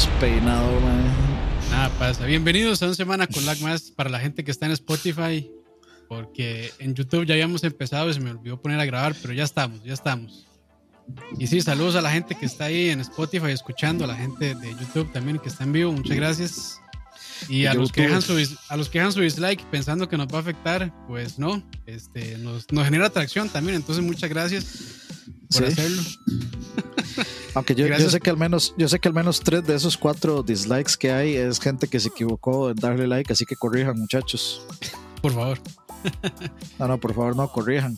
despeinado, man. Nada pasa. Bienvenidos a una semana con lag más para la gente que está en Spotify. Porque en YouTube ya habíamos empezado y se me olvidó poner a grabar, pero ya estamos, ya estamos. Y sí, saludos a la gente que está ahí en Spotify escuchando, a la gente de YouTube también que está en vivo, muchas gracias. Y a los, que dejan su, a los que dejan su dislike pensando que nos va a afectar, pues no, este, nos, genera atracción también, entonces muchas gracias por hacerlo. Aunque yo, yo, sé que al menos, yo sé que al menos tres de esos cuatro dislikes que hay es gente que se equivocó en darle like, así que corrijan, muchachos. Por favor. No, no, por favor, no corrijan.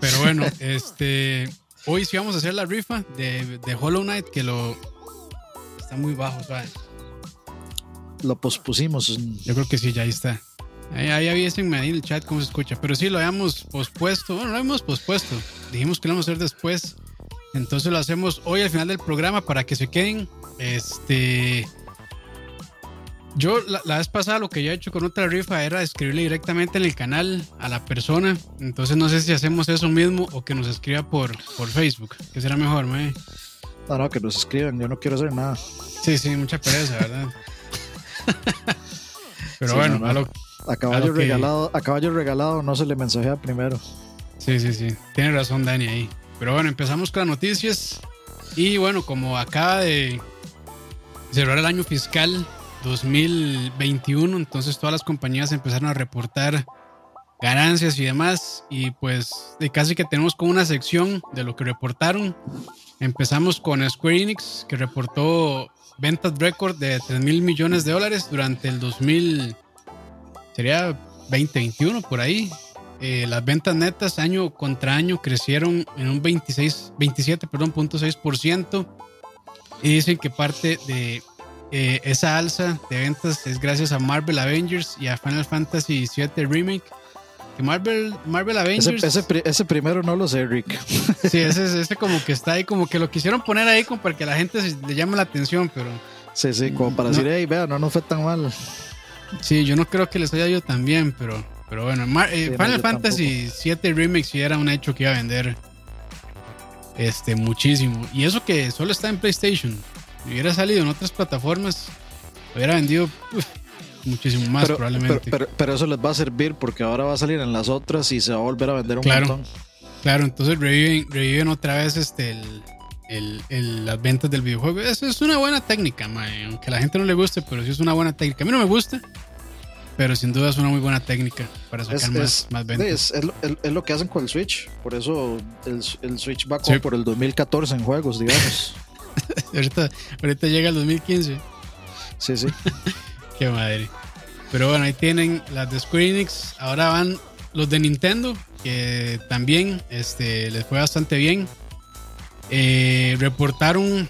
Pero bueno, este hoy sí vamos a hacer la rifa de, de Hollow Knight, que lo está muy bajo, ¿sabes? Lo pospusimos. Yo creo que sí, ya ahí está. Ahí, ahí avísenme ahí en el chat cómo se escucha. Pero sí, lo habíamos pospuesto. Bueno, lo hemos pospuesto. Dijimos que lo vamos a hacer después. Entonces lo hacemos hoy al final del programa para que se queden. Este. Yo la, vez pasada lo que yo he hecho con otra rifa era escribirle directamente en el canal a la persona. Entonces no sé si hacemos eso mismo o que nos escriba por, por Facebook. Que será mejor, me. No, no, que nos escriban. Yo no quiero hacer nada. Sí, sí, mucha pereza, ¿verdad? Pero bueno, a, caballo regalado, a caballo regalado no se le mensajea primero. Sí, sí, sí. Tiene razón Dani ahí. Pero bueno, empezamos con las noticias. Y bueno, como acaba de cerrar el año fiscal 2021, entonces todas las compañías empezaron a reportar ganancias y demás. Y pues de casi que tenemos como una sección de lo que reportaron. Empezamos con Square Enix, que reportó ventas récord de 3 mil millones de dólares durante el 2000, sería 2021 por ahí. Eh, las ventas netas año contra año crecieron en un 26, 27, perdón, Y dicen que parte de eh, esa alza de ventas es gracias a Marvel Avengers y a Final Fantasy VII Remake. Que Marvel, Marvel Avengers. Ese, primero no lo sé, Rick. Sí, ese, ese como que está ahí, como que lo quisieron poner ahí como para que la gente le llame la atención, pero. Sí, sí, como para decir, hey, vea, no nos fue tan mal. Sí, yo no creo que les haya ido tan bien, pero, pero bueno, eh, Final Fantasy VII Remake sí era un hecho que iba a vender este muchísimo. Y eso que solo está en PlayStation. Si hubiera salido en otras plataformas, hubiera vendido muchísimo más probablemente. Pero, eso les va a servir porque ahora va a salir en las otras y se va a volver a vender un claro, montón. Claro, entonces reviven, otra vez este las ventas del videojuego. Eso es una buena técnica, aunque a la gente no le guste, pero sí es una buena técnica. A mí no me gusta, pero sin duda es una muy buena técnica para sacar más, ventas. Es, lo que hacen con el Switch. Por eso el, Switch va como por el 2014 en juegos, digamos. ahorita, ahorita llega el 2015. Sí, sí. Qué madre. Pero bueno, ahí tienen las de Square Enix. Ahora van los de Nintendo, que también este, les fue bastante bien. Eh, reportaron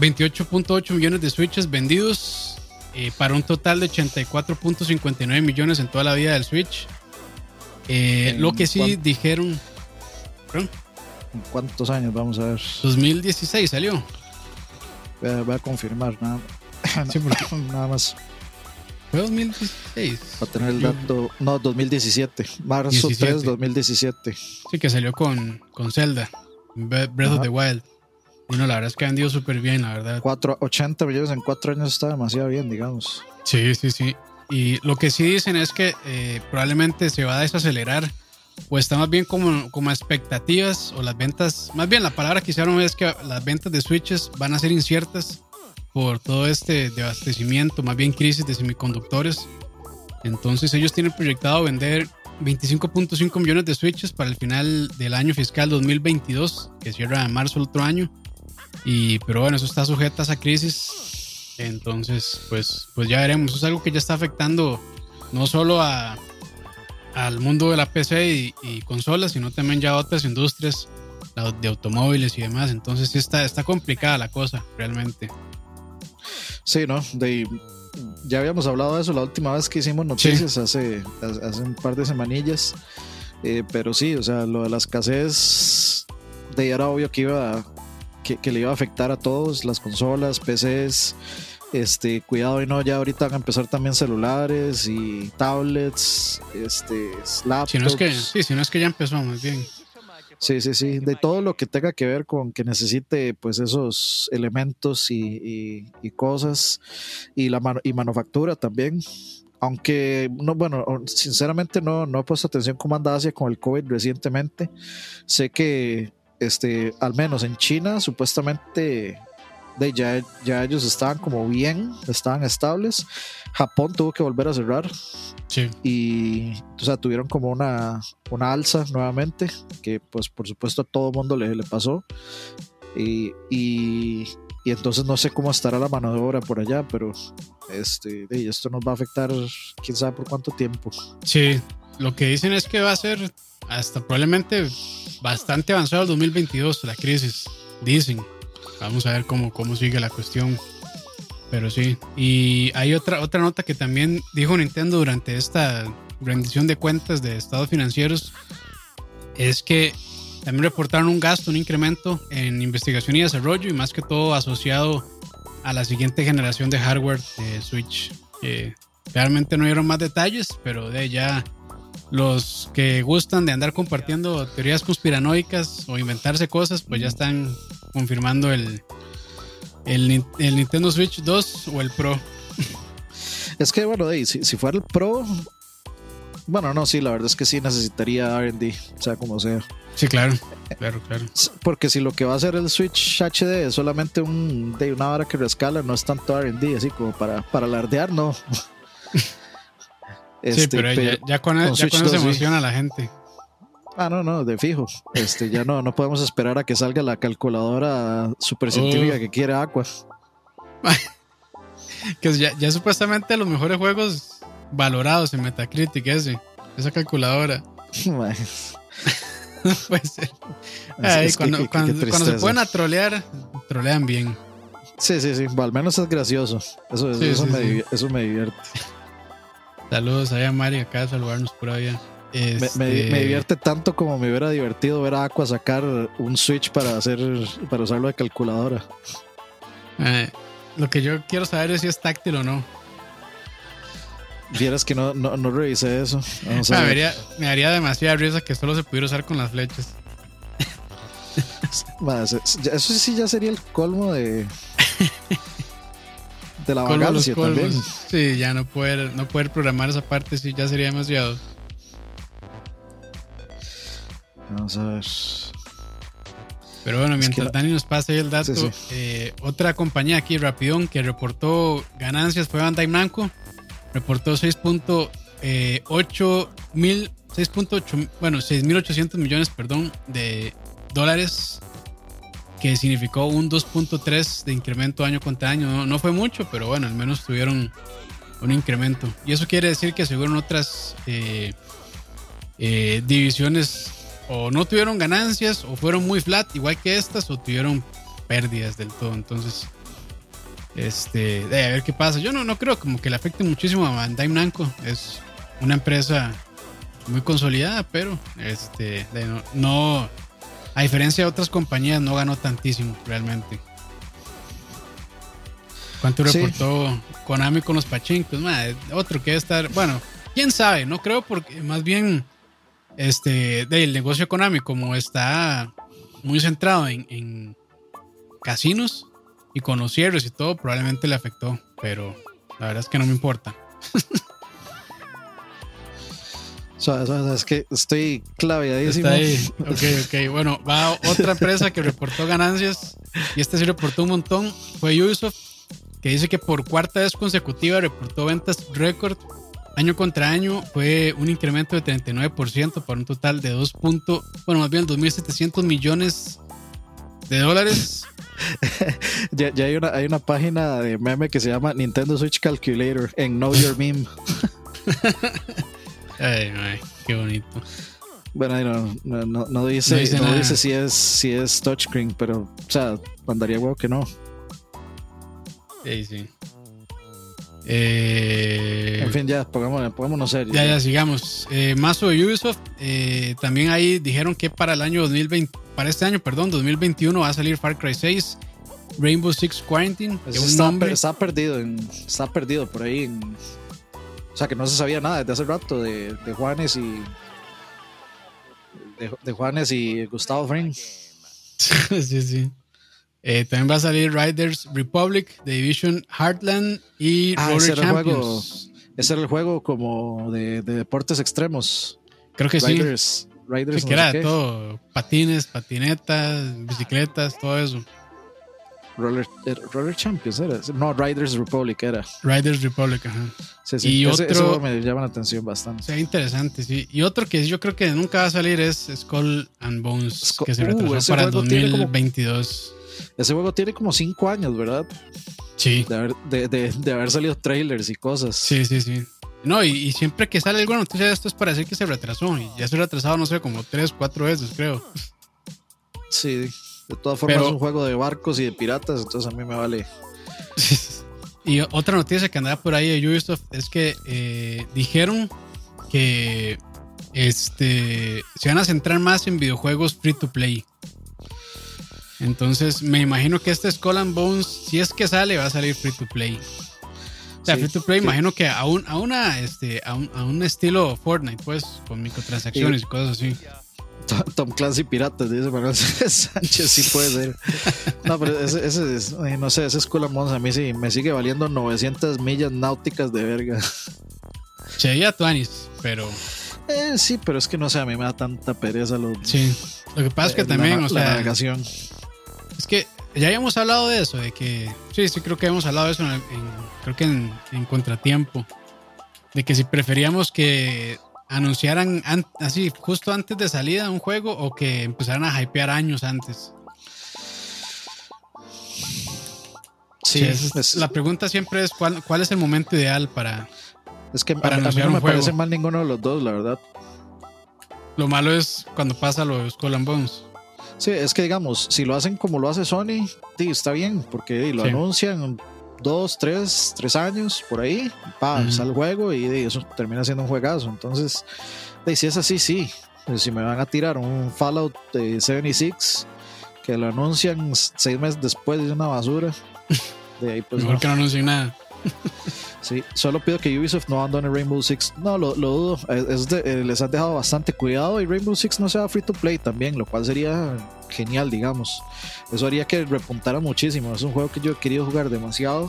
28.8 millones de Switches vendidos eh, para un total de 84.59 millones en toda la vida del Switch. Eh, lo que sí dijeron. ¿Cuántos años? Vamos a ver. 2016 salió. Voy a, confirmar nada, nada más. ¿Fue 2016? Para tener el dato. No, 2017. Marzo 3, 2017. Sí, que salió con, con Zelda. Breath of the Wild. Y no, la verdad es que ha vendido súper bien, la verdad. 4, 80 millones en 4 años está demasiado bien, digamos. Sí, sí, sí. Y lo que sí dicen es que eh, probablemente se va a desacelerar o está más bien como, como expectativas o las ventas, más bien la palabra que hicieron es que las ventas de switches van a ser inciertas por todo este desabastecimiento, más bien crisis de semiconductores. Entonces ellos tienen proyectado vender 25.5 millones de switches para el final del año fiscal 2022, que cierra en marzo del otro año. Y, pero bueno, eso está sujeto a esa crisis. Entonces, pues, pues ya veremos. Eso es algo que ya está afectando no solo a, al mundo de la PC y, consolas, sino también ya a otras industrias de automóviles y demás. Entonces sí está, está complicada la cosa, realmente. Sí, ¿no? De, ya habíamos hablado de eso la última vez que hicimos noticias hace, hace un par de semanillas. Eh, pero sí, o sea, lo de la escasez de era obvio que iba que, que, le iba a afectar a todos, las consolas, PCs, este, cuidado y no, ya ahorita van a empezar también celulares y tablets, este, laptops. Si no es que, sí, si no es que ya empezó muy bien. Sí, sí, sí. De todo lo que tenga que ver con que necesite pues esos elementos y, cosas y la y manufactura también. Aunque, no, bueno, sinceramente no, no he puesto atención cómo anda Asia con el COVID recientemente. Sé que, este, al menos en China, supuestamente de ya, ya ellos estaban como bien, estaban estables. Japón tuvo que volver a cerrar. Sí. Y, o sea, tuvieron como una, una alza nuevamente, que pues por supuesto a todo el mundo le, le pasó. Y, y, y, entonces no sé cómo estará la mano de obra por allá, pero este, esto nos va a afectar quién sabe por cuánto tiempo. Sí, lo que dicen es que va a ser hasta probablemente bastante avanzado el 2022 la crisis, dicen. Vamos a ver cómo, cómo sigue la cuestión. Pero sí. Y hay otra, otra nota que también dijo Nintendo durante esta rendición de cuentas de estados financieros. Es que también reportaron un gasto, un incremento en investigación y desarrollo y más que todo asociado a la siguiente generación de hardware de Switch. realmente no dieron más detalles, pero de ya los que gustan de andar compartiendo teorías conspiranoicas o inventarse cosas, pues ya están confirmando el, el, Nintendo Switch 2 o el Pro. Es que, bueno, si, si fuera el Pro, bueno, no, sí, la verdad es que sí necesitaría RD, sea, como sea. Sí, claro, claro, claro. Porque si lo que va a hacer el Switch HD es solamente un, de una hora que rescala, no es tanto RD, así como para, para alardear, no. sí, este, pero, ya, con, ya con eso se emociona la gente. Ah, no, no, de fijo. Este, ya no, no podemos esperar a que salga la calculadora super científica que quiere Aqua. que ya, ya, supuestamente los mejores juegos valorados en Metacritic ese, esa calculadora. puede ser. cuando, se pueden a trolear, trolean bien. Sí, sí, sí. al menos es gracioso. Eso, eso, me, eso me divierte. Saludos a Mari acá a saludarnos por allá. Me, este, divierte tanto como me hubiera divertido ver a Aqua sacar un Switch para hacer para usarlo de calculadora. Eh, lo que yo quiero saber es si es táctil o no. Vieras que no, no, no revisé eso. me, haría, demasiada risa que solo se pudiera usar con las flechas. eso sí ya sería el colmo de. de la vagancia también. Sí, ya no poder, no poder programar esa parte sí ya sería demasiado. Vamos a ver. Pero bueno, mientras Dani nos pasa el dato, eh, otra compañía aquí, Rapidón, que reportó ganancias fue Bandai Namco. Reportó 6.8 eh, mil, 6.8, bueno, 6.800 millones, perdón, de dólares, que significó un 2.3 de incremento año contra año. No, fue mucho, pero bueno, al menos tuvieron un incremento. Y eso quiere decir que según otras eh, divisiones o no tuvieron ganancias o fueron muy flat, igual que estas, o tuvieron pérdidas del todo. Entonces, este, de a ver qué pasa. Yo no, no creo como que le afecte muchísimo a Bandai Namco. Es una empresa muy consolidada, pero este, no, a diferencia de otras compañías, no ganó tantísimo realmente. ¿Cuánto reportó Konami con los pachincos? otro que debe estar, bueno, quién sabe, no creo porque más bien este, del negocio económico, como está muy centrado en, casinos y con los cierres y todo, probablemente le afectó, pero la verdad es que no me importa. es que estoy claveadísimo. Está Ok, ok. Bueno, va otra empresa que reportó ganancias y esta sí reportó un montón. Fue Ubisoft, que dice que por cuarta vez consecutiva reportó ventas récord año contra año fue un incremento de 39% para un total de 2. bueno, más bien 2.700 millones de dólares. ya, hay, una, hay una página de meme que se llama Nintendo Switch Calculator en Know Your Meme. ay, ay, qué bonito. Bueno, no, no, no, dice, no dice, si es si es touchscreen, pero, o sea, mandaría huevo que no. Sí, sí. Eh, en fin, ya, pongámonos, pongámonos serios. Ya, ya, sigamos. Eh, más sobre Ubisoft, eh, también ahí dijeron que para el año 2020, para este año, perdón, 2021 va a salir Far Cry 6, Rainbow Six Quarantine. Que un está, nombre. está perdido, está perdido por ahí. O sea, que no se sabía nada desde hace rato de, de Juanes y de, Juanes y Gustavo Fring. sí, sí. Eh, también va a salir Riders Republic, The Division Heartland y ah, Roller ese Champions. Juego, ese era el juego como de, deportes extremos. Creo que sí. Riders que era todo, patines, patinetas, bicicletas, todo eso. Roller, eh, Roller Champions era. No, Riders Republic era. Riders Republic, ajá. Sí, sí. Y otro, eso me llama la atención bastante. Sea interesante, sí. Y otro que yo creo que nunca va a salir es Skull and Bones, que se retrasó uh, para 2022. ese juego tiene como 5 años, ¿verdad? Sí. De haber, de, de, de haber, salido trailers y cosas. Sí, sí, sí. No, y, siempre que sale alguna noticia de esto es para decir que se retrasó. Y ya se ha retrasado, no sé, como 3, 4 veces, creo. Sí. De todas formas, es un juego de barcos y de piratas, entonces a mí me vale. y otra noticia que andaba por ahí de Ubisoft es que eh, dijeron que este, se van a centrar más en videojuegos free to play. Entonces, me imagino que este Skull and Bones, si es que sale, va a salir free to play. O sea, free to play, imagino que a un, a una, este, a un, a un estilo Fortnite, pues, con microtransacciones y cosas así. Tom Clancy Piratas, dice Manuel Sánchez, sí puede ser. No, pero ese, ese no sé, esa escuela Mons a mí sí me sigue valiendo 900 millas náuticas de verga. Che, Tuanis, pero. Eh, sí, pero es que no sé, a mí me da tanta pereza lo. Sí, lo que pasa es que eh, también, o sea. La navegación. Es que ya habíamos hablado de eso, de que. Sí, sí, creo que habíamos hablado de eso en, creo que en, en Contratiempo. De que si preferíamos que anunciaran así justo antes de salida un juego o que empezaran a hypear años antes. Sí, la pregunta siempre es cuál, cuál es el momento ideal para es que para a, mí no me parece mal ninguno de los dos, la verdad. Lo malo es cuando pasa lo de Skull and Bones. Sí, es que digamos, si lo hacen como lo hace Sony, sí, está bien, porque lo anuncian dos, tres, tres años por ahí, pa, sale el juego y, eso termina siendo un juegazo. Entonces, si es así, sí. Pues, si me van a tirar un Fallout de 76 que lo anuncian seis meses después de una basura, de ahí pues. Mejor que no anuncien nada. Sí, solo pido que Ubisoft no abandone Rainbow Six. No, lo, dudo. Eh, les han dejado bastante cuidado y Rainbow Six no sea free to play también, lo cual sería genial, digamos. Eso haría que repuntara muchísimo. Es un juego que yo he querido jugar demasiado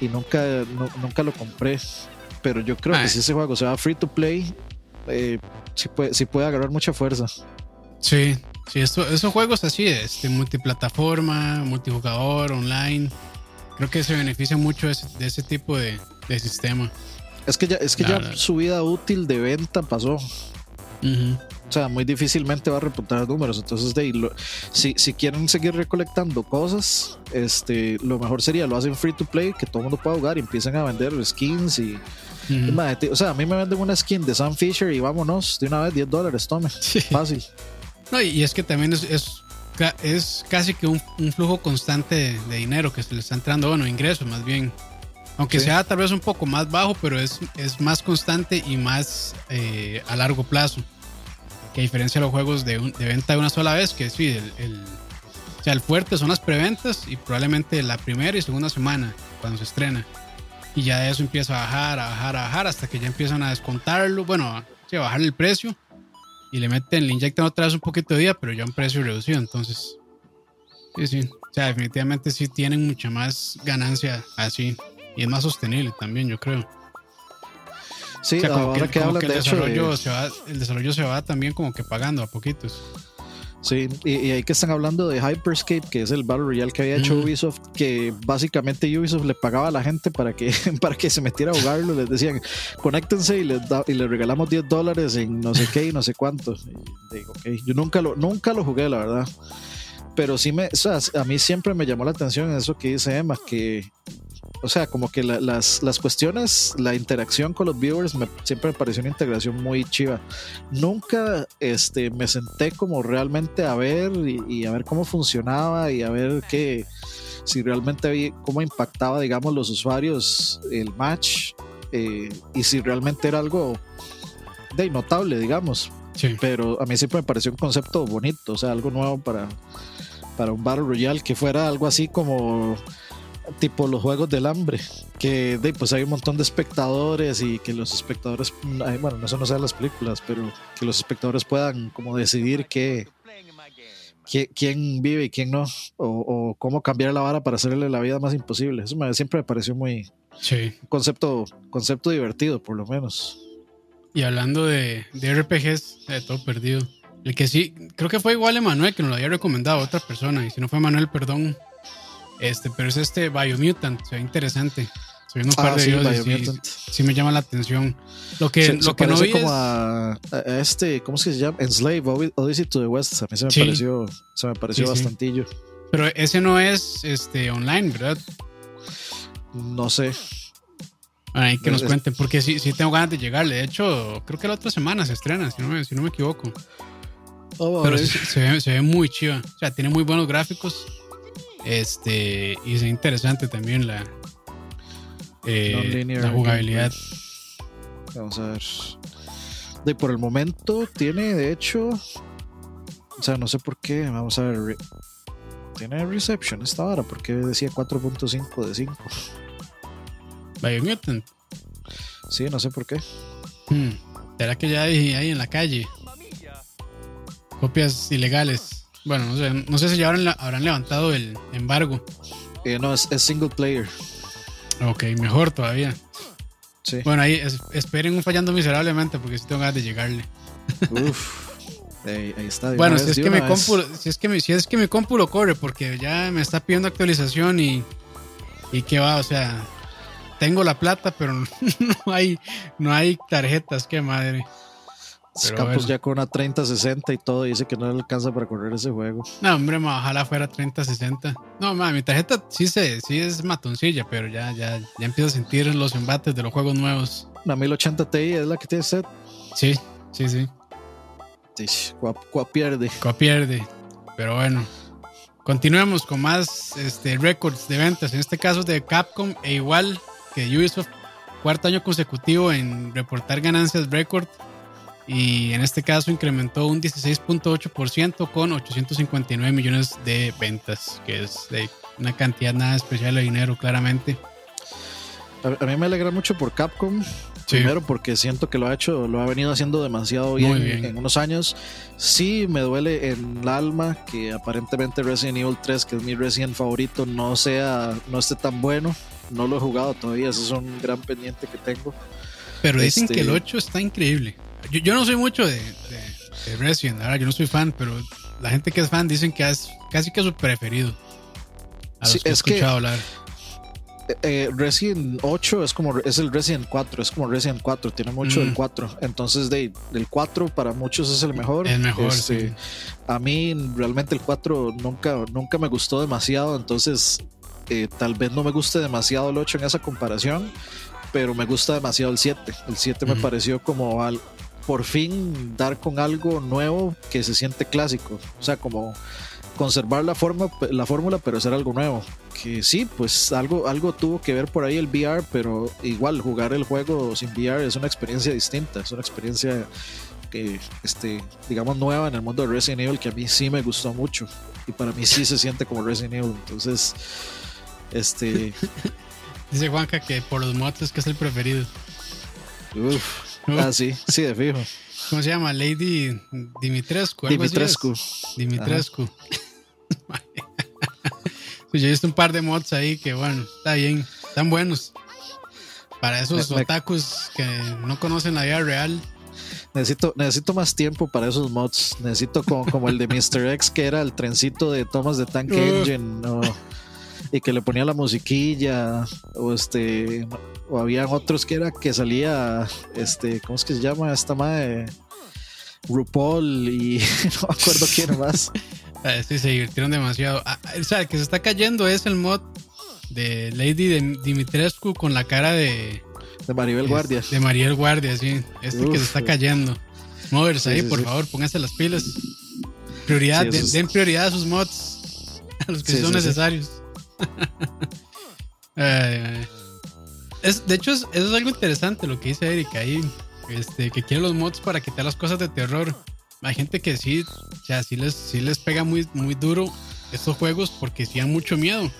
y nunca, nunca lo compré. Pero yo creo que si ese juego se va free to play, eh, sí, puede, sí puede agarrar mucha fuerza. Sí, sí, esos juegos así, este, multiplataforma, multijugador, online creo que se beneficia mucho de ese, tipo de, sistema. Es que ya, es que ya su vida útil de venta pasó. O sea, muy difícilmente va a repuntar números. Entonces, de si, si quieren seguir recolectando cosas, este, lo mejor sería lo hacen free to play, que todo el mundo pueda jugar y empiecen a vender skins y. O sea, a mí me venden una skin de Sam Fisher y vámonos de una vez 10 dólares, tome. Fácil. No, y es que también es es casi que un, flujo constante de, dinero que se le está entrando, bueno, ingresos más bien. Aunque sea tal vez un poco más bajo, pero es, es más constante y más eh, a largo plazo. Que a diferencia de los juegos de, venta de una sola vez, que sí, el, o sea, el fuerte son las preventas y probablemente la primera y segunda semana cuando se estrena. Y ya de eso empieza a bajar, a bajar, a bajar hasta que ya empiezan a descontarlo, bueno, a bajar el precio y le meten, le inyectan otra vez un poquito de día, pero ya un precio reducido. Entonces, sí, sí. O sea, definitivamente sí tienen mucha más ganancia así. Y es más sostenible también, yo creo. Sí, ahora que, el desarrollo, se va, el desarrollo se va también como que pagando a poquitos. Sí, y, ahí que están hablando de Hyperscape, que es el Battle Royale que había hecho Ubisoft, que básicamente Ubisoft le pagaba a la gente para que, para que se metiera a jugarlo. Les decían, conéctense y les, y les regalamos 10 dólares en no sé qué y no sé cuánto. digo, okay. Yo nunca lo, nunca lo jugué, la verdad. Pero sí me, o sea, a mí siempre me llamó la atención eso que dice Emma, que o sea, como que las, las, cuestiones, la interacción con los viewers me, siempre me pareció una integración muy chiva. Nunca este, me senté como realmente a ver y, a ver cómo funcionaba y a ver qué, si realmente había, cómo impactaba, digamos, los usuarios el match eh, y si realmente era algo de notable, digamos. Pero a mí siempre me pareció un concepto bonito, o sea, algo nuevo para, para un Battle Royale que fuera algo así como tipo los juegos del hambre, que de, pues hay un montón de espectadores y que los espectadores, bueno, eso no sea las películas, pero que los espectadores puedan como decidir qué, quién vive y quién no, o, cómo cambiar la vara para hacerle la vida más imposible. Eso me, siempre me pareció muy sí. concepto, concepto divertido, por lo menos. Y hablando de, de RPGs, de todo perdido. El que sí, creo que fue igual Emanuel que nos lo había recomendado a otra persona. Y si no fue Manuel, perdón. Este, pero es este Biomutant, se ve interesante. Estoy viendo un par ah, de sí, videos y sí, me llama la atención. Lo que, lo que no vi como a, este, ¿cómo se llama? Enslave, Odyssey to the West. A mí se me pareció, se me pareció bastantillo. Pero ese no es este online, ¿verdad? No sé. Ay, que nos cuenten, porque sí, sí tengo ganas de llegarle. De hecho, creo que la otra semana se estrena, si no me, si no me equivoco. Oh, Pero se, ve, se ve muy chiva. O sea, tiene muy buenos gráficos. Este, y es interesante también la, eh, la jugabilidad. Vamos a ver. De por el momento tiene, de hecho, o sea, no sé por qué. Vamos a ver. Tiene reception esta hora, porque decía 4.5 de 5. Biomutant. Sí, no sé por qué. Hmm. ¿Será que ya hay ahí en la calle? Copias ilegales. Bueno, no sé, no sé si ya habrán, levantado el embargo. Eh, no, es, single player. Ok, mejor todavía. Sí. Bueno, ahí esperen un fallando miserablemente porque si tengo ganas de llegarle. Uf. Ahí, está. Bueno, si es, que mi compu, si, es que mi, si es que mi compu lo corre porque ya me está pidiendo actualización y, y que va, o sea, tengo la plata, pero no hay, no hay tarjetas, qué madre. Campos ya con una 3060 y todo, dice que no le alcanza para correr ese juego. No, hombre, ojalá fuera 3060. No, ma, mi tarjeta sí se, sí es matoncilla, pero ya, ya, ya empiezo a sentir los embates de los juegos nuevos. La 1080 Ti es la que tiene set. Sí, sí, sí. sí cua, pierde. Cua pierde. Pero bueno. Continuemos con más este, récords de ventas, en este caso de Capcom, e igual que Ubisoft, cuarto año consecutivo en reportar ganancias récord y en este caso incrementó un 16.8% con 859 millones de ventas, que es de una cantidad nada especial de dinero, claramente. A, mí me alegra mucho por Capcom. Primero porque siento que lo ha hecho, lo ha venido haciendo demasiado bien, en unos años. Sí me duele en el alma que aparentemente Resident Evil 3, que es mi Resident favorito, no sea, no esté tan bueno. No lo he jugado todavía, eso es un gran pendiente que tengo. Pero dicen que el 8 este, está increíble. Yo, no soy mucho de, Resident, ahora yo no soy fan, pero la gente que es fan dicen que es casi que su preferido. A los que he escuchado hablar. Eh, eh, Resident 8 es como es el Resident 4, es como Resident 4, tiene mucho del 4. Mm. Entonces, de, del 4 para muchos es el mejor. El mejor. Este, a mí realmente el 4 nunca, nunca me gustó demasiado, entonces eh, tal vez no me guste demasiado el 8 en esa comparación, pero me gusta demasiado el 7. El 7 me pareció como al, por fin dar con algo nuevo que se siente clásico. O sea, como conservar la forma la fórmula pero hacer algo nuevo. Que sí pues algo algo tuvo que ver por ahí el VR pero igual jugar el juego sin VR es una experiencia distinta. Es una experiencia que este digamos nueva en el mundo de Resident Evil que a mí sí me gustó mucho. Y para mí sí se siente como Resident Evil. Entonces este dice Juanca que por los motos que es el preferido. Uf, Ah, sí, sí, de fijo. ¿Cómo se llama? Lady Dimitrescu. Dimitrescu. Dimitrescu. pues yo he visto un par de mods ahí que, bueno, está bien, están buenos. Para esos otakus que no conocen la vida real. Necesito, necesito más tiempo para esos mods. Necesito como, como el de Mr. X, que era el trencito de Thomas de Tank Engine. y que le ponía la musiquilla. O este o habían otros que era que salía, este, ¿cómo es que se llama? Esta madre, RuPaul y no me acuerdo quién más. Ah, sí, se divirtieron demasiado. Ah, o sea, el que se está cayendo es el mod de Lady Dimitrescu con la cara de... De Maribel Guardia. De Maribel Guardia, sí. Este que se está cayendo. Movers ahí, por favor, pónganse las pilas. Prioridad, den, prioridad a sus mods, a los que son necesarios. ay, es, de hecho, eso es algo interesante lo que dice Erika ahí. Este, que quiere los mods para quitar las cosas de terror. Hay gente que sí, o sí les, sí les pega muy, muy duro estos juegos porque sí dan mucho miedo.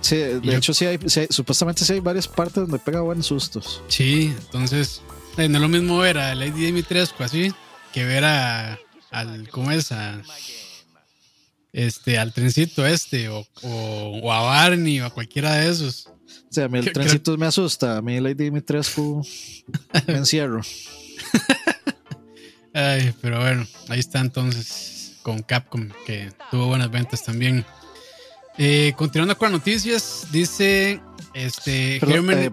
Sí, de hecho, sí hay, supuestamente sí hay varias partes donde pega buenos sustos. Sí, entonces, eh, no es lo mismo ver a Lady Dimitrescu así que ver a, al, ¿cómo es? A, este, al trencito este, o, o, a Barney, o a cualquiera de esos. O sea, a mí el trencito me asusta, a mí Lady Dimitrescu me encierro. Ay, pero bueno, ahí está entonces con Capcom, que tuvo buenas ventas también. Eh, continuando con las noticias, dice este eh,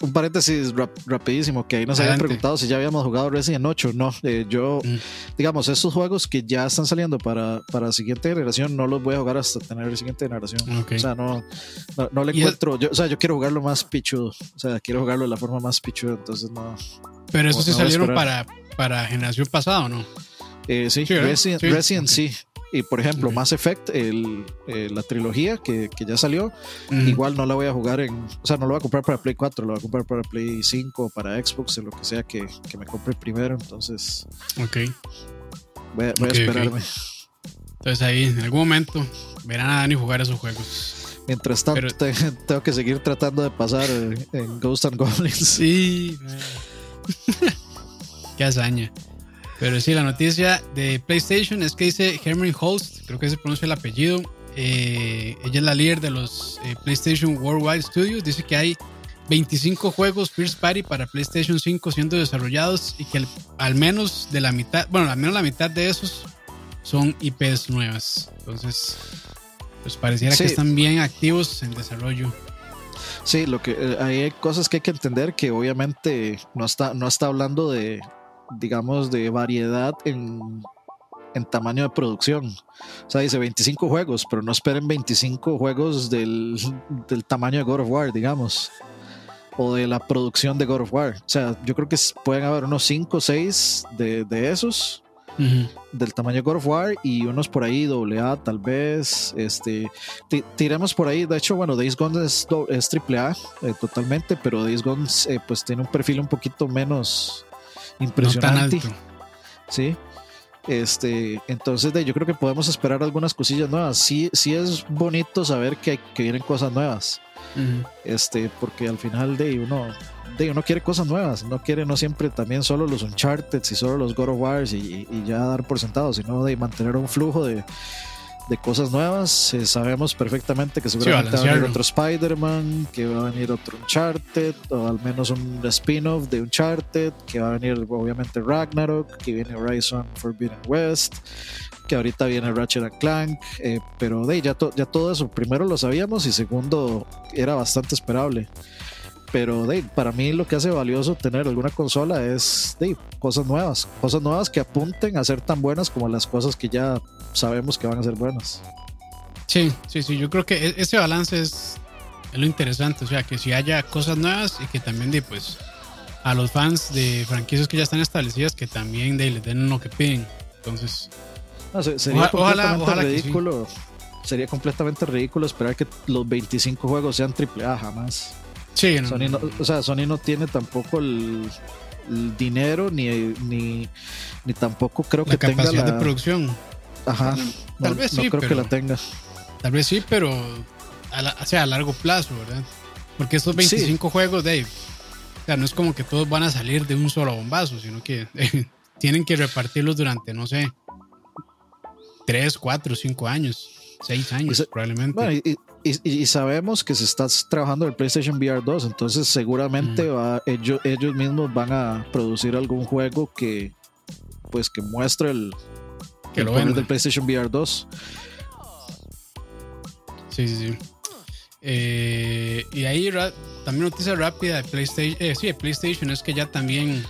un paréntesis rapidísimo que ahí nos habían preguntado si ya habíamos jugado Resident 8. No, eh, yo, mm. digamos, esos juegos que ya están saliendo para, para siguiente generación, no los voy a jugar hasta tener la siguiente generación. O sea, no, no, le encuentro. Yo, o sea, yo quiero jugarlo más pichudo. O sea, quiero jugarlo de la forma más pichuda, entonces no. Pero esos sí salieron para, para generación pasada, ¿o no? sí, sí, Resident, sí. Y por ejemplo, Mass Effect, el, eh, la trilogía que, que ya salió, igual no la voy a jugar en. O sea, no lo voy a comprar para Play 4, lo voy a comprar para Play 5, para Xbox, o lo que sea que, que me compre primero. Entonces. Ok. Voy, a, esperarme. Entonces ahí, en algún momento, verán a Dani jugar esos juegos. Mientras tanto, tengo que seguir tratando de pasar en Ghost and Goblins. Sí. Qué hazaña. Pero sí, la noticia de PlayStation es que dice Herman Host, creo que se pronuncia el apellido. Eh, ella es la líder de los eh, PlayStation Worldwide Studios. Dice que hay 25 juegos First Party para PlayStation 5 siendo desarrollados y que al menos de la mitad, bueno, al menos la mitad de esos son IPs nuevas. Entonces, pues pareciera que están bien activos en desarrollo. Sí, lo que eh, hay cosas que hay que entender que obviamente no está, no está hablando de, digamos, de variedad en, en tamaño de producción. O sea, dice 25 juegos, pero no esperen 25 juegos del, del, tamaño de God of War, digamos. O de la producción de God of War. O sea, yo creo que pueden haber unos 5 o 6 de, de, esos. Del tamaño de God of War y unos por ahí, AA tal vez. Este, tiremos por ahí. De hecho, bueno, Days Gone es, es AAA eh, totalmente, pero Days Gone eh, pues tiene un perfil un poquito menos impresionante. Sí. Este, entonces de, yo creo que podemos esperar algunas cosillas nuevas. Sí, sí es bonito saber que, que vienen cosas nuevas. Este, porque al final de uno, de uno quiere cosas nuevas, no quiere no siempre también solo los Uncharted y solo los God of War y, y ya dar por sentado, sino de mantener un flujo de, de cosas nuevas. Eh, sabemos perfectamente que seguramente va a venir otro Spider-Man, que va a venir otro Uncharted, o al menos un spin-off de Uncharted, que va a venir obviamente Ragnarok, que viene Horizon Forbidden West, que ahorita viene Ratchet and Clank, eh, pero de, ya, ya todo eso, primero lo sabíamos y segundo era bastante esperable. Pero de, para mí lo que hace valioso tener alguna consola es de, cosas nuevas, cosas nuevas que apunten a ser tan buenas como las cosas que ya sabemos que van a ser buenas. Sí, sí, sí, yo creo que e-, ese balance es, lo interesante, o sea, que si haya cosas nuevas y que también de, pues, a los fans de franquicias que ya están establecidas que también de, les den lo que piden. Entonces, sería completamente ridículo. Sería completamente ridículo esperar que los 25 juegos sean AAA jamás. Sí, Sony no, o sea, Sony no tiene tampoco el, dinero ni, ni, ni, tampoco creo que tenga la de producción. Ajá. tal vez sí, creo que la tenga. Tal vez sí, pero a, sea, a largo plazo, ¿verdad? Porque estos 25 juegos, Dave, o sea, no es como que todos van a salir de un solo bombazo, sino que tienen que repartirlos durante, no sé, 3, 4, 5 años, 6 años probablemente. y, y, sabemos que se está trabajando el PlayStation VR 2, entonces seguramente va, ellos, ellos mismos van a producir algún juego que pues que muestre el, que el poder del PlayStation VR 2. Sí, sí, sí. Eh, y ahí también noticia rápida de PlayStation, eh, sí, de PlayStation es que ya también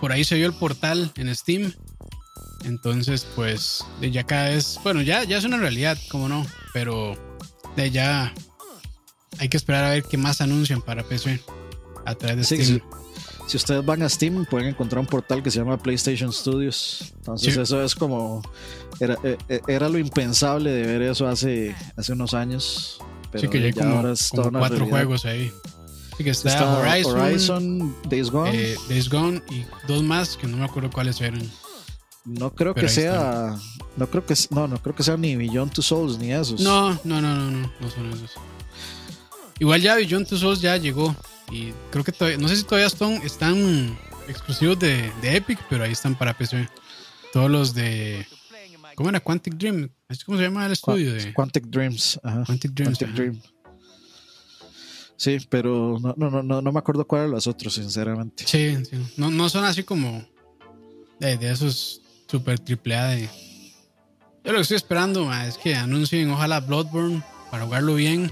por ahí se vio el portal en Steam. Entonces, pues ya cada vez, bueno, ya, ya es una realidad, como no, pero de ya hay que esperar a ver qué más anuncian para PC a través de Steam. Si, ustedes van a Steam, pueden encontrar un portal que se llama PlayStation Studios. Entonces, eso es como. Era, eh, eh, era, lo impensable de ver eso hace, hace unos años. Pero sí, que ya, como, ahora cuatro juegos ahí. Sí, que está, Horizon, Days Gone. Eh, Days Gone y dos más que no me acuerdo cuáles eran. No creo que sea. No creo que no, no creo que sea ni Beyond Two Souls ni esos. No, no, no, no, no, no son esos. Igual ya Beyond Two Souls ya llegó. Y creo que todavía, no sé si todavía están, están exclusivos de, de Epic, pero ahí están para PC. Todos los de. ¿Cómo era? Quantic Dream. ¿Cómo se llama el estudio? De... Quantic Dreams. Ajá. Quantic Dreams. Quantic ajá. Dream. Sí, pero no, no, no, no, no me acuerdo cuáles eran los otros, sinceramente. Sí, sí. No, no son así como de, de esos super triple A de. Yo lo que estoy esperando ma, es que anuncien ojalá Bloodborne para jugarlo bien.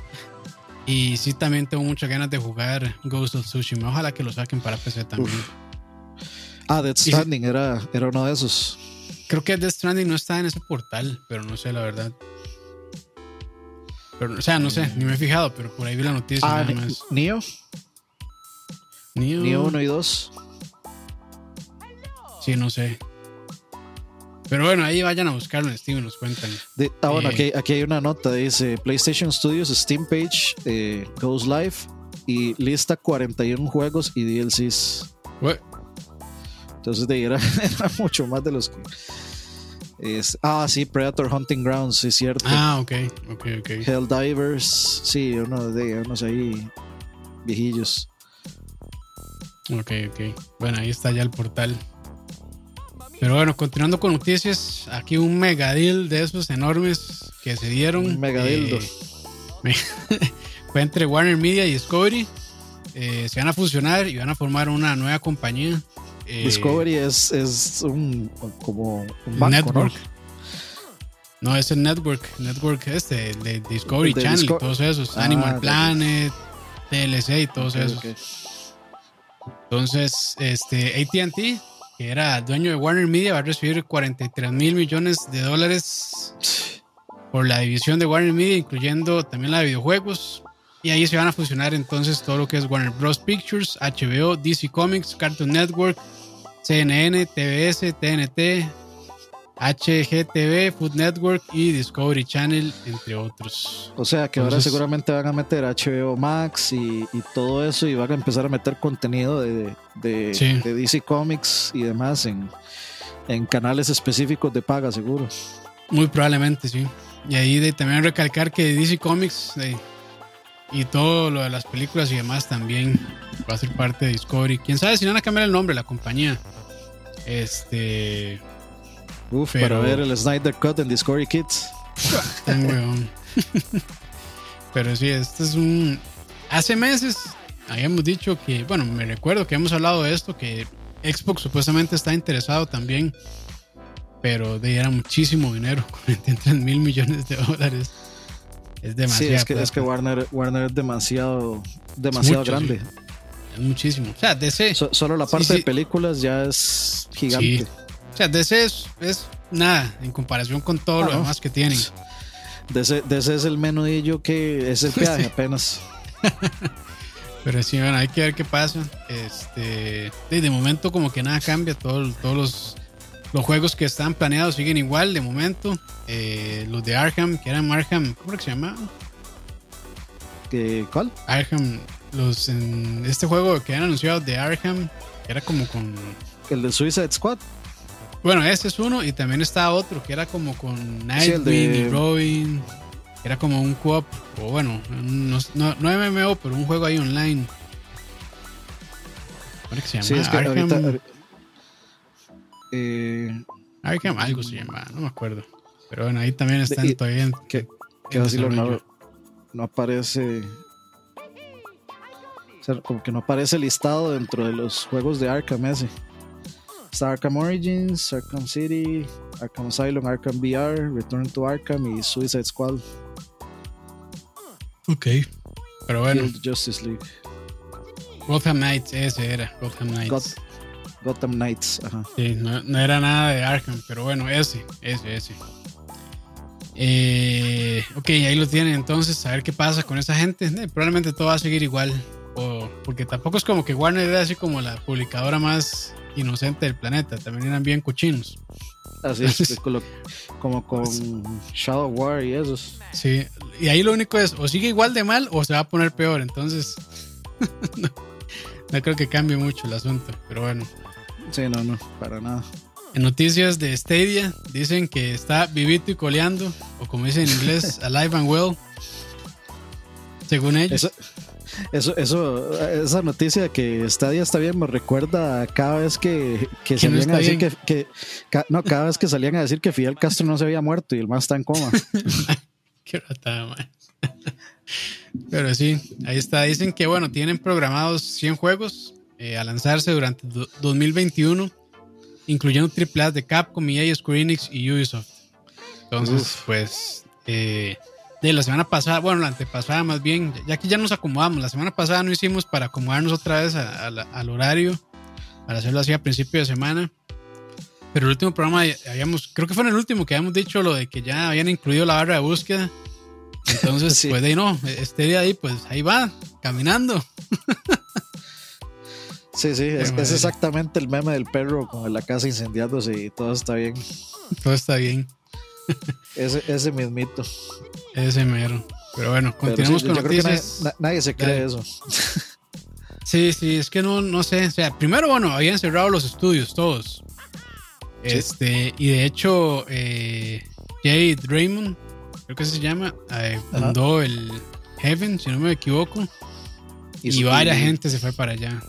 Y sí, también tengo muchas ganas de jugar Ghost of Tsushima. Ojalá que lo saquen para PC también. Uf. Ah, Death Stranding era, era uno de esos. Creo que Death Stranding no está en ese portal, pero no sé la verdad. Pero, o sea, no sé, ni me he fijado, pero por ahí vi la noticia Ah, nada más. Neo, Neo, Neo 1 y 2. Sí, no sé. Pero bueno, ahí vayan a buscarlo en Steam y nos cuentan. De- ah, bueno, Eh. aquí, aquí hay una nota, dice PlayStation Studios Steam page eh, goes live y lista 41 juegos y DLCs. Bue- Entonces de era mucho más de los que... es- ah, sí, Predator Hunting Grounds, sí, es cierto. Ah, ok, ok, ok. Helldivers, sí, uno de unos ahí viejillos. Ok, ok. Bueno, ahí está ya el portal. Pero bueno, continuando con noticias, aquí un mega deal de esos enormes que se dieron. Un mega dildo. me- fue entre Warner Media y Discovery. Eh, se van a fusionar y van a formar una nueva compañía. eh, Discovery es, es un como un banco, Network. ¿no? No, es el Network. Network este, de Discovery de Channel Disco- y todos esos. Ah, Animal. Planet, TLC y todos esos. Entonces, este, ATT, que era dueño de Warner Media, va a recibir 43 mil millones de dólares por la división de Warner Media, incluyendo también la de videojuegos. Y ahí se van a fusionar entonces todo lo que es Warner Bros. Pictures, HBO, DC Comics, Cartoon Network, CNN, TBS, TNT, HGTV, Food Network y Discovery Channel, entre otros. O sea que ahora seguramente van a meter HBO Max y, y todo eso y van a empezar a meter contenido de, de, Sí. de DC Comics y demás en, en canales específicos de paga, seguro. Muy probablemente, sí. Y ahí de, también recalcar que DC Comics de- y todo lo de las películas y demás también va a ser parte de Discovery. Quién sabe si van a cambiar el nombre de la compañía. Este. Uf, Pero- para ver el Snyder Cut en Discovery Kids. Pero sí, este es un. Hace meses habíamos dicho que. Bueno, me recuerdo que hemos hablado de esto, que Xbox supuestamente está interesado también. Pero de era muchísimo dinero, 43 mil millones de dólares. Es Sí, demasiado. es que, es que Warner, Warner es demasiado, demasiado mucho, grande. Es muchísimo. O sea, DC. So- solo la Sí, parte sí. de películas ya es gigante. O sea, DC es, es nada en comparación con todo Ah, lo demás que tienen. De ese es el menudillo que es el peaje Sí. apenas. Pero sí, bueno, hay que ver qué pasa. Este, de, momento como que nada cambia. Todo- todos los, los juegos que están planeados siguen igual de momento. Eh, los de Arkham, que eran Arkham, ¿cómo era que se llamaban? ¿Qué- ¿Cuál? Arkham, los en este juego que han anunciado de Arkham, que era como con... El de Suicide Squad. Bueno, este es uno y también está otro que era como con Nightwing de- y Robin. Era como un co-op, o bueno, no, no, no MMO, pero un juego ahí online. ¿Cómo era que se llama? Sí, es que Arkham, ahorita. Eh, Arkham algo se llama, no me acuerdo. Pero bueno, ahí también están y- todavía en, que, que así lo- no, no aparece. O sea, como que no aparece listado dentro de los juegos de Arkham ese. Está Arkham Origins, Arkham City, Arkham Asylum, Arkham VR, Return to Arkham y Suicide Squad. Ok. Pero bueno, Guild Justice League. Gotham Knights, ese era, Gotham Knights. Got- Gotham Knights, ajá. Sí, no, no era nada de Arkham, pero bueno, ese, ese, ese. Eh, ok, ahí lo tienen entonces, a ver qué pasa con esa gente. Eh, probablemente todo va a seguir igual, o, porque tampoco es como que Warner era así como la publicadora más inocente del planeta, también eran bien cochinos. Así es, como con Shadow War y esos. Sí, y ahí lo único es, o sigue igual de mal o se va a poner peor, entonces no, no creo que cambie mucho el asunto, pero bueno. Sí, no, no, para nada. En noticias de Stadia dicen que está vivito y coleando, o como dicen en inglés, alive and well. Según ellos. Eso, eso, esa noticia que Stadia está bien me recuerda cada vez que, que salían a decir que, no, cada vez que salían a decir que Fidel Castro no se había muerto y el más está en coma. Qué ratada, Pero sí, ahí está. Dicen que bueno, tienen programados 100 juegos eh, a lanzarse durante 2021, incluyendo triple A de Capcom, EA, Square Enix y Ubisoft. Entonces, pues eh, de la semana pasada, bueno, la antepasada más bien, ya que ya nos acomodamos, la semana pasada no hicimos para acomodarnos otra vez al horario, para hacerlo así a principio de semana. Pero el último programa habíamos, creo que fue en el último que habíamos dicho lo de que ya habían incluido la barra de búsqueda. Entonces, pues de ahí no, este día ahí, pues ahí va, caminando. Sí, sí, es, es, exactamente el meme del perro con la casa incendiándose y todo está bien. Todo está bien. Ese, ese mismito. Ese mero. Pero bueno, continuamos con noticias. nadie, se cree eso. Sí, sí, es que no, no sé. O sea, primero, bueno, habían cerrado los estudios todos. Este, y de hecho, eh, Jade Raymond, creo que se llama, eh, fundó el Heaven, si no me equivoco. Y, y varias gente se fue para allá.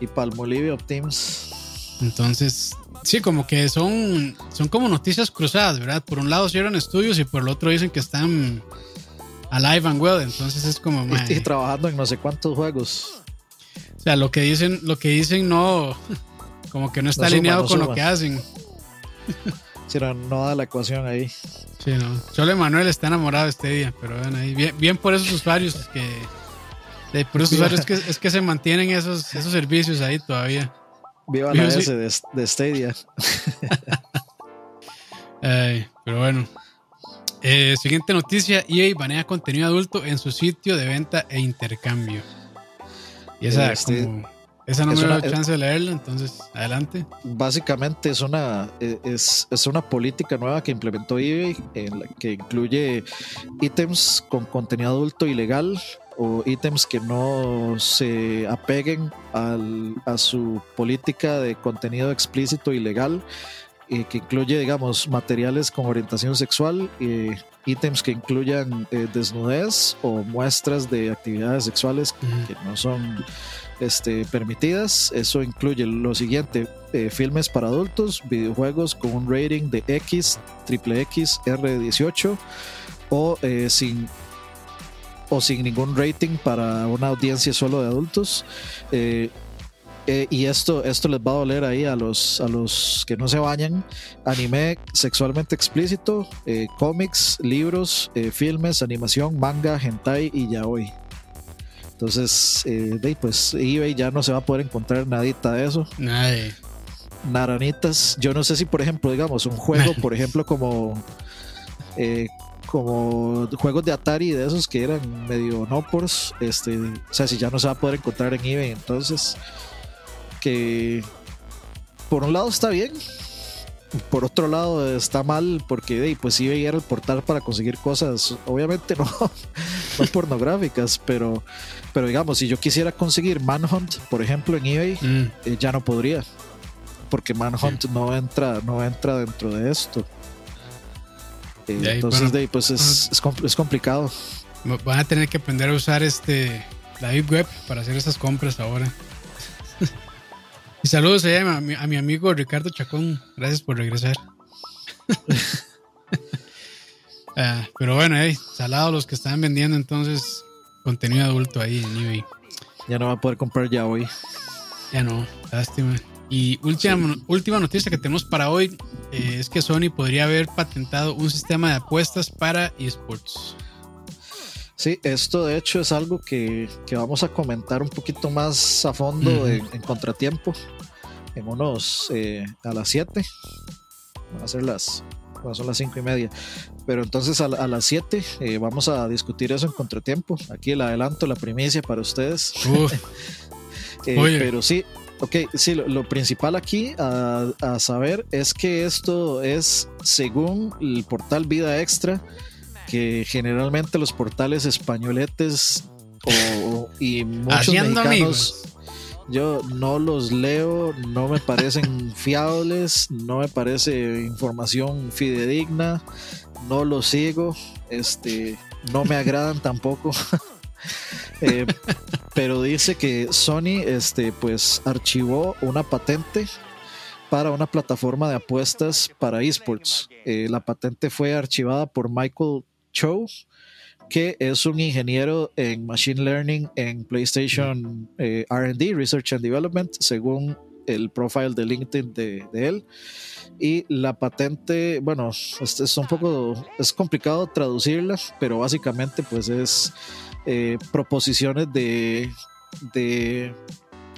Y Palmolive Teams. Entonces, Sí, como que son, son como noticias cruzadas, ¿verdad? Por un lado cierran estudios y por el otro dicen que están alive and well, entonces es como... Y, trabajando en no sé cuántos juegos. O sea, lo que dicen, lo que dicen no, como que no está alineado con lo que hacen. Sí, no, da la ecuación ahí. Sí, no. Solo Emanuel está enamorado este día, pero ven ahí. Bien, bien por esos usuarios que... por esos usuarios que, es que se mantienen esos, esos servicios ahí todavía. Viva la S de, de Stadia. pero bueno. Eh, siguiente noticia: EA banea contenido adulto en su sitio de venta e intercambio. Y esa, este, esa no me da chance de leerla, entonces adelante. Básicamente es una, e, es, es, una política nueva que implementó eBay en la que incluye ítems con contenido adulto ilegal o ítems que no se apeguen a su política de contenido explícito y legal, eh, que incluye, digamos, materiales con orientación sexual, eh, ítems que incluyan eh, desnudez o muestras de actividades sexuales que no son este, permitidas. Eso incluye lo siguiente, filmes para adultos, videojuegos con un rating de X, triple X, R18 o sin o sin ningún rating para una audiencia solo de adultos. Eh, eh, y esto, esto les va a doler ahí a los, a los que no se bañan. Anime sexualmente explícito, eh, cómics, libros, filmes, animación, manga, hentai y yaoi. Entonces, pues eBay ya no se va a poder encontrar nadita de eso. Nadie. Naranitas. Yo no sé si, por ejemplo, digamos, un juego, por ejemplo, como como juegos de Atari de esos que eran medio no por este, o sea, si ya no se va a poder encontrar en eBay, entonces que por un lado está bien, por otro lado está mal porque pues eBay era el portal para conseguir cosas, obviamente no, no pornográficas, pero, pero digamos, si yo quisiera conseguir Manhunt, por ejemplo, en eBay, mm. eh, ya no podría, porque Manhunt no entra, no entra dentro de esto. Eh, entonces, de pues es, es, complicado. Van a tener que aprender a usar este la Deep Web para hacer esas compras ahora. y saludos a mi, a mi, amigo Ricardo Chacón. Gracias por regresar. Ah, pero bueno, hey, salado los que están vendiendo entonces contenido adulto ahí en eBay. Ya no va a poder comprar ya hoy. Ya no, lástima. Y última, última noticia que tenemos para hoy eh, es que Sony podría haber patentado un sistema de apuestas para esports. Sí, esto de hecho es algo que, vamos a comentar un poquito más a fondo en, contratiempo, en unos eh, a las 7. Van a ser las, son las 5 y media. Pero entonces a, las 7 eh, vamos a discutir eso en contratiempo. Aquí el adelanto, la primicia para ustedes. pero sí, Ok, sí, lo, principal aquí a, saber es que esto es según el portal Vida Extra, que generalmente los portales españoletes y muchos mexicanos yo no los leo, no me parecen fiables, no me parece información fidedigna, no los sigo, este, no me agradan tampoco. Eh, pero dice que Sony este, pues, archivó una patente para una plataforma de apuestas para esports. Eh, la patente fue archivada por Michael Cho, que es un ingeniero en Machine Learning en PlayStation eh, RD, Research and Development, según el profile de LinkedIn de, él. Y la patente, bueno, es, un poco, es complicado traducirla, pero básicamente pues es eh, proposiciones de, de,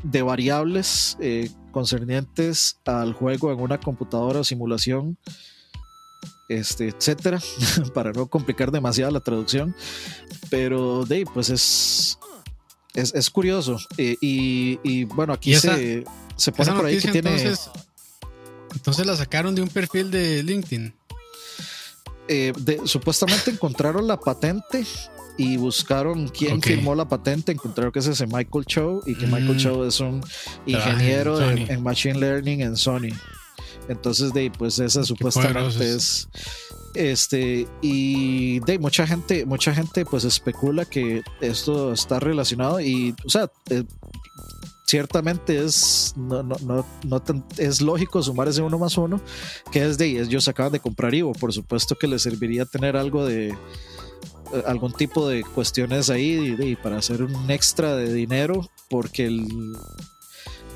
de variables eh, concernientes al juego en una computadora o simulación este, etcétera, para no complicar demasiado la traducción. Pero de pues es, es, curioso. Eh, y, bueno, aquí se, se pone por ahí que tiene. Entonces, entonces la sacaron de un perfil de LinkedIn. Eh, supuestamente encontraron la patente y buscaron quién firmó la patente, encontraron que es ese Michael Cho y que Michael mm. Cho es un ingeniero en, Machine Learning en Sony. Entonces, de pues esa supuestamente es este y de mucha gente mucha gente pues especula que esto está relacionado y o sea eh, ciertamente es no, no, no, no es lógico sumar ese uno más uno que es de ellos acaban de comprar Ivo por supuesto que les serviría tener algo de eh, algún tipo de cuestiones ahí de, para hacer un extra de dinero porque el,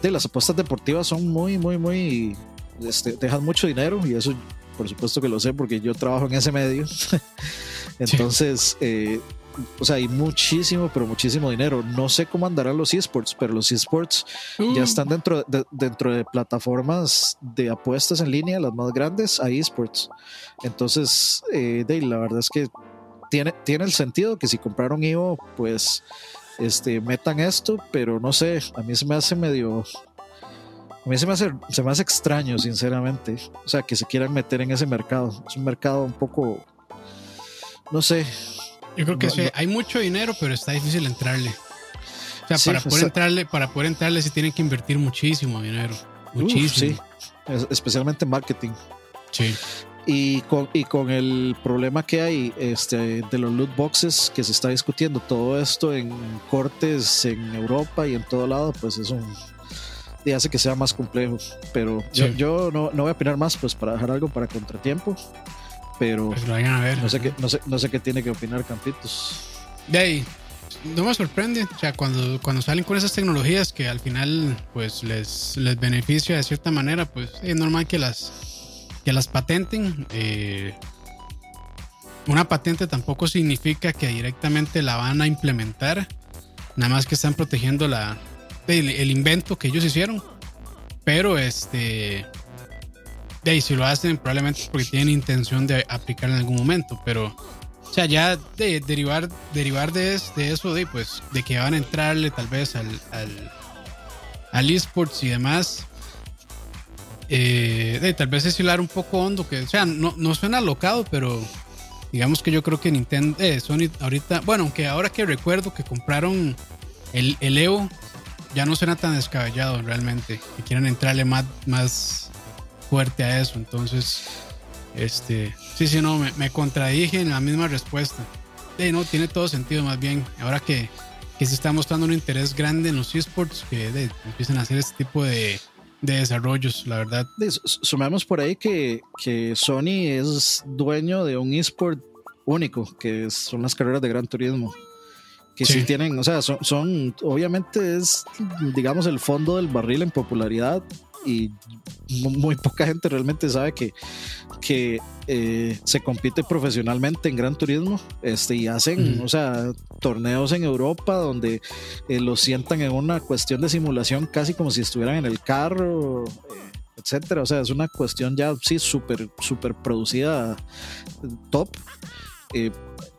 de las apuestas deportivas son muy muy muy este, dejan mucho dinero y eso por supuesto que lo sé porque yo trabajo en ese medio. Entonces, eh, o sea, hay muchísimo, pero muchísimo dinero. No sé cómo andarán los esports, pero los esports ya uh. están dentro de, dentro de plataformas de apuestas en línea, las más grandes, hay esports. Entonces, eh, la verdad es que tiene, tiene el sentido que si compraron Ivo, pues este, metan esto, pero no sé, a mí se me hace medio a mí se me, hace, se me hace extraño, sinceramente. O sea, que se quieran meter en ese mercado. Es un mercado un poco. No sé. Yo creo que sí, hay mucho dinero, pero está difícil entrarle. O sea, para poder entrarle, para poder entrarle, se tienen que invertir muchísimo dinero. Muchísimo. sí. Especialmente en marketing. Sí. Y con, y con el problema que hay este, de los loot boxes que se está discutiendo, todo esto en cortes en Europa y en todo lado, pues es un, y hace que sea más complejo. Pero yo, no, no, voy a opinar más, pues para dejar algo para contratiempo. Pero pues No, sé qué, no, sé, no sé qué tiene que opinar Campitos. De ahí, no me sorprende. O sea, cuando, cuando salen con esas tecnologías que al final pues les, les beneficia de cierta manera, pues es normal que las, que las patenten. Eh, una patente tampoco significa que directamente la van a implementar. Nada más que están protegiendo la, el, invento que ellos hicieron. Pero este. De ahí, si lo hacen, probablemente porque tienen intención de aplicar en algún momento. Pero, o sea, ya de derivar, derivar de, de eso, de pues, de que van a entrarle tal vez al, al, al esports y demás. Eh, de, tal vez es hilar un poco hondo, que, o sea, no, no suena alocado, pero digamos que yo creo que Nintendo, eh, Sony ahorita, bueno, aunque ahora que recuerdo que compraron el, el Evo, ya no suena tan descabellado realmente. Que quieran entrarle más, más fuerte a eso. Entonces, este, sí, sí, no, me, contradije en la misma respuesta. Sí, no, tiene todo sentido más bien. Ahora que, que se está mostrando un interés grande en los esports, que de, empiezan a hacer este tipo de, de desarrollos, la verdad. Sumamos por ahí que, que Sony es dueño de un esport único, que son las carreras de Gran Turismo que sí. tienen, o sea, son, obviamente es, digamos, el fondo del barril en popularidad y muy poca gente realmente sabe que, que eh, se compite profesionalmente en Gran Turismo este, y hacen, o sea, torneos en Europa donde eh, los sientan en una cuestión de simulación casi como si estuvieran en el carro. Eh, etcétera, o sea, es una cuestión ya sí súper, súper producida top,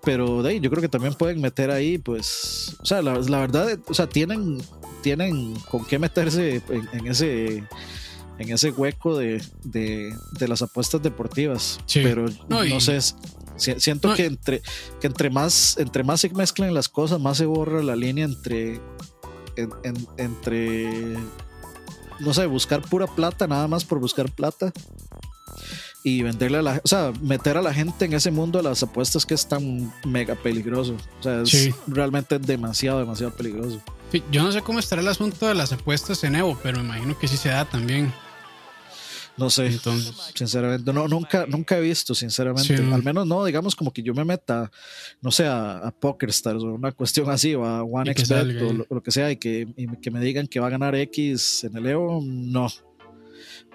pero de ahí, yo creo que también pueden meter ahí, pues, o sea, la, verdad, o sea, tienen, tienen con qué meterse en, ese en ese hueco de, las apuestas deportivas. Pero no, sé, siento que entre que entre más entre más se mezclan las cosas, más se borra la línea entre entre no sé, buscar pura plata nada más por buscar plata y venderle a la, o sea, meter a la gente en ese mundo de las apuestas que es tan mega peligroso. O sea, es realmente demasiado, demasiado peligroso. Yo no sé cómo estará el asunto de las apuestas en Evo, pero me imagino que sí se da también. No sé, Entonces, sinceramente, no, nunca, nunca he visto, sinceramente. Al menos no, digamos como que yo me meta, no sé, a, PokerStars o una cuestión así, o a OneXBet o lo, que sea, y que, y que me digan que va a ganar X en el Evo, no.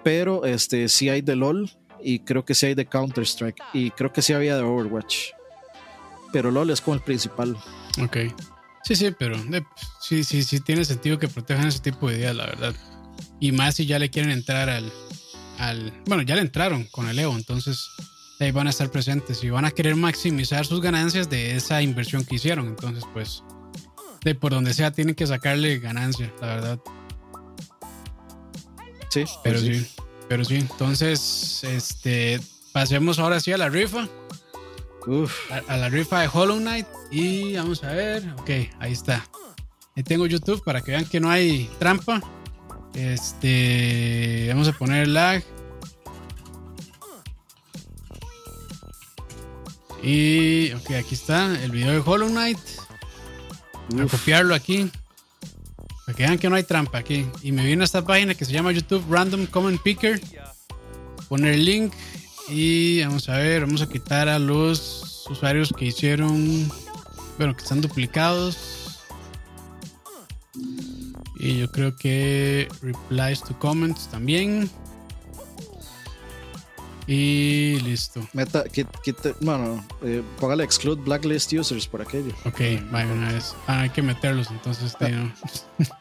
Pero este sí hay de LOL y creo que sí hay de Counter-Strike y creo que sí había de Overwatch. Pero LOL es como el principal. Ok. Sí, sí, pero sí, sí, sí tiene sentido que protejan ese tipo de ideas, la verdad. Y más si ya le quieren entrar al, al bueno, ya le entraron con el Evo, entonces ahí van a estar presentes y van a querer maximizar sus ganancias de esa inversión que hicieron. Entonces, pues, de por donde sea, tienen que sacarle ganancia, la verdad. Sí, pero pues sí. Pero sí, entonces, este, pasemos ahora sí a la rifa. A, la rifa de Hollow Knight. Y vamos a ver. Ok, ahí está. Ahí tengo YouTube para que vean que no hay trampa. Este, vamos a poner lag. Y, ok, aquí está el video de Hollow Knight. Voy a copiarlo aquí. Para que vean que no hay trampa aquí. Y me viene a esta página que se llama YouTube Random Comment Picker. Poner el link. Y vamos a ver, vamos a quitar a los usuarios que hicieron. Bueno, que están duplicados. Y yo creo que replies to comments también. Y listo. Meta, bueno, eh, póngale exclude blacklist users por aquello. Ok, vaya una vez. Ah, hay que meterlos entonces. Ah.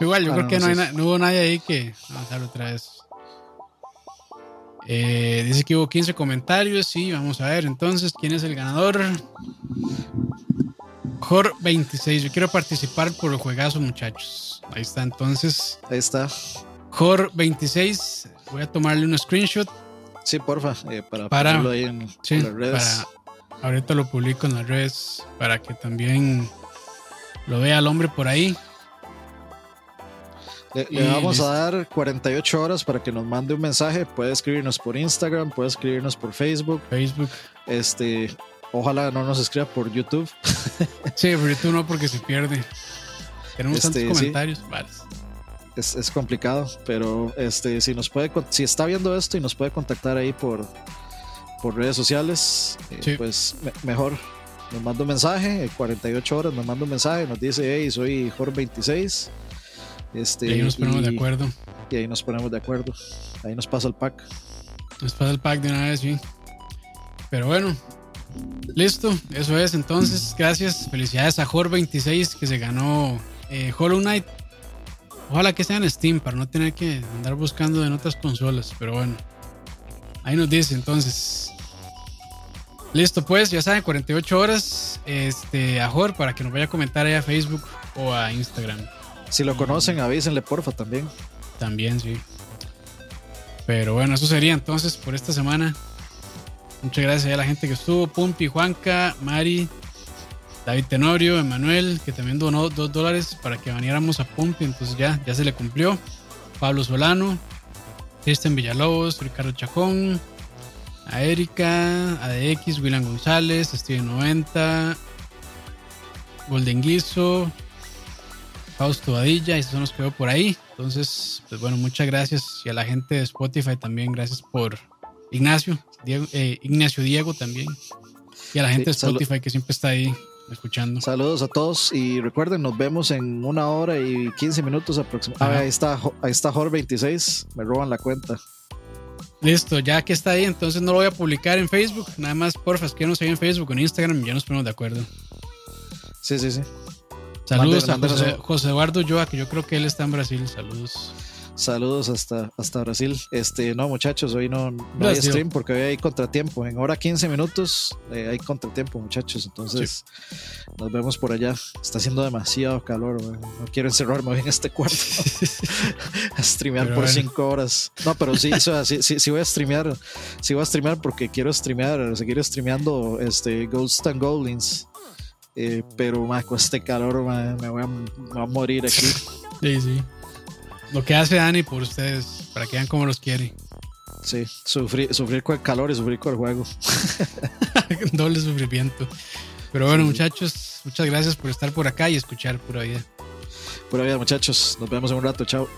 Igual, yo creo que no, hay no, hubo nadie ahí que. Vamos a otra vez. Eh, dice que hubo 15 comentarios. Sí, vamos a ver entonces quién es el ganador. Jor26. Yo quiero participar por el juegazo, muchachos. Ahí está, entonces. Ahí está. Jor26. Voy a tomarle un screenshot Sí, porfa, eh, para, ponerlo ahí en, las redes. ahorita lo publico en las redes para que también lo vea el hombre por ahí. Le, vamos a dar 48 horas para que nos mande un mensaje. Puede escribirnos por Instagram, puede escribirnos por Facebook. Facebook. Este, ojalá no nos escriba por YouTube. sí, por YouTube no, porque se pierde. Tenemos tantos este, comentarios. Vale es, complicado, pero este, si nos puede, si está viendo esto y nos puede contactar ahí por, por redes sociales, eh, pues mejor. Nos manda un mensaje, 48 horas nos manda un mensaje, nos dice, hey, soy Jorge26. Este, y ahí nos ponemos de acuerdo. Y ahí nos ponemos de acuerdo. Ahí nos pasa el pack. Nos pasa el pack de una vez, sí. Pero bueno, listo. Eso es entonces. Gracias. Felicidades a Jorge26 que se ganó eh, Hollow Knight. Ojalá que sea en Steam para no tener que andar buscando en otras consolas. Pero bueno, ahí nos dice entonces. Listo, pues ya saben, 48 horas este, a Jor para que nos vaya a comentar ahí a Facebook o a Instagram. Si lo conocen, avísenle porfa también. También, sí. Pero bueno, eso sería entonces por esta semana. Muchas gracias a la gente que estuvo, Pumpi, Juanca, Mari, David Tenorio, Emanuel, que también donó dos dólares para que viniéramos a Pumpi, entonces ya, ya se le cumplió. Pablo Solano, Cristian Villalobos, Ricardo Chacón, Erika, ADX, William González, Steven 90, Golden Guiso, Fausto Badilla, esos son los que veo por ahí. Entonces, pues bueno, muchas gracias. Y a la gente de Spotify también, gracias por Ignacio, eh, Ignacio Diego también. Y a la gente de Spotify que siempre está ahí escuchando. Saludos a todos y recuerden, nos vemos en una hora y 15 minutos aproximadamente. Ah, ahí está, ahí está Jor26, me roban la cuenta. Listo, ya que está ahí, entonces no lo voy a publicar en Facebook. Nada más, porfa, que no se en Facebook, en Instagram y ya nos ponemos de acuerdo. Sí, sí, sí. Saludos a José, José, Eduardo Joa, que yo creo que él está en Brasil. Saludos. Saludos hasta, hasta Brasil. Este, no, muchachos, hoy no, no hay stream porque hoy hay contratiempo. En hora 15 minutos eh, hay contratiempo, muchachos. Entonces, nos vemos por allá. Está haciendo demasiado calor. No quiero encerrarme en este cuarto a streamear por 5 horas. No, pero sí, sí, sí, voy a streamear. Sí voy a streamear porque quiero streamear, seguir streameando este Ghost and Goblins. Eh, pero con este calor me, voy a, me voy a morir aquí. Sí, sí. Lo que hace Dani por ustedes, para que vean cómo los quiere. Sí, sufrir, sufrir con el calor y sufrir con el juego. Doble sufrimiento. Pero bueno, muchachos, muchas gracias por estar por acá y escuchar Pura Vida. Pura Vida, muchachos. Nos vemos en un rato. Chao.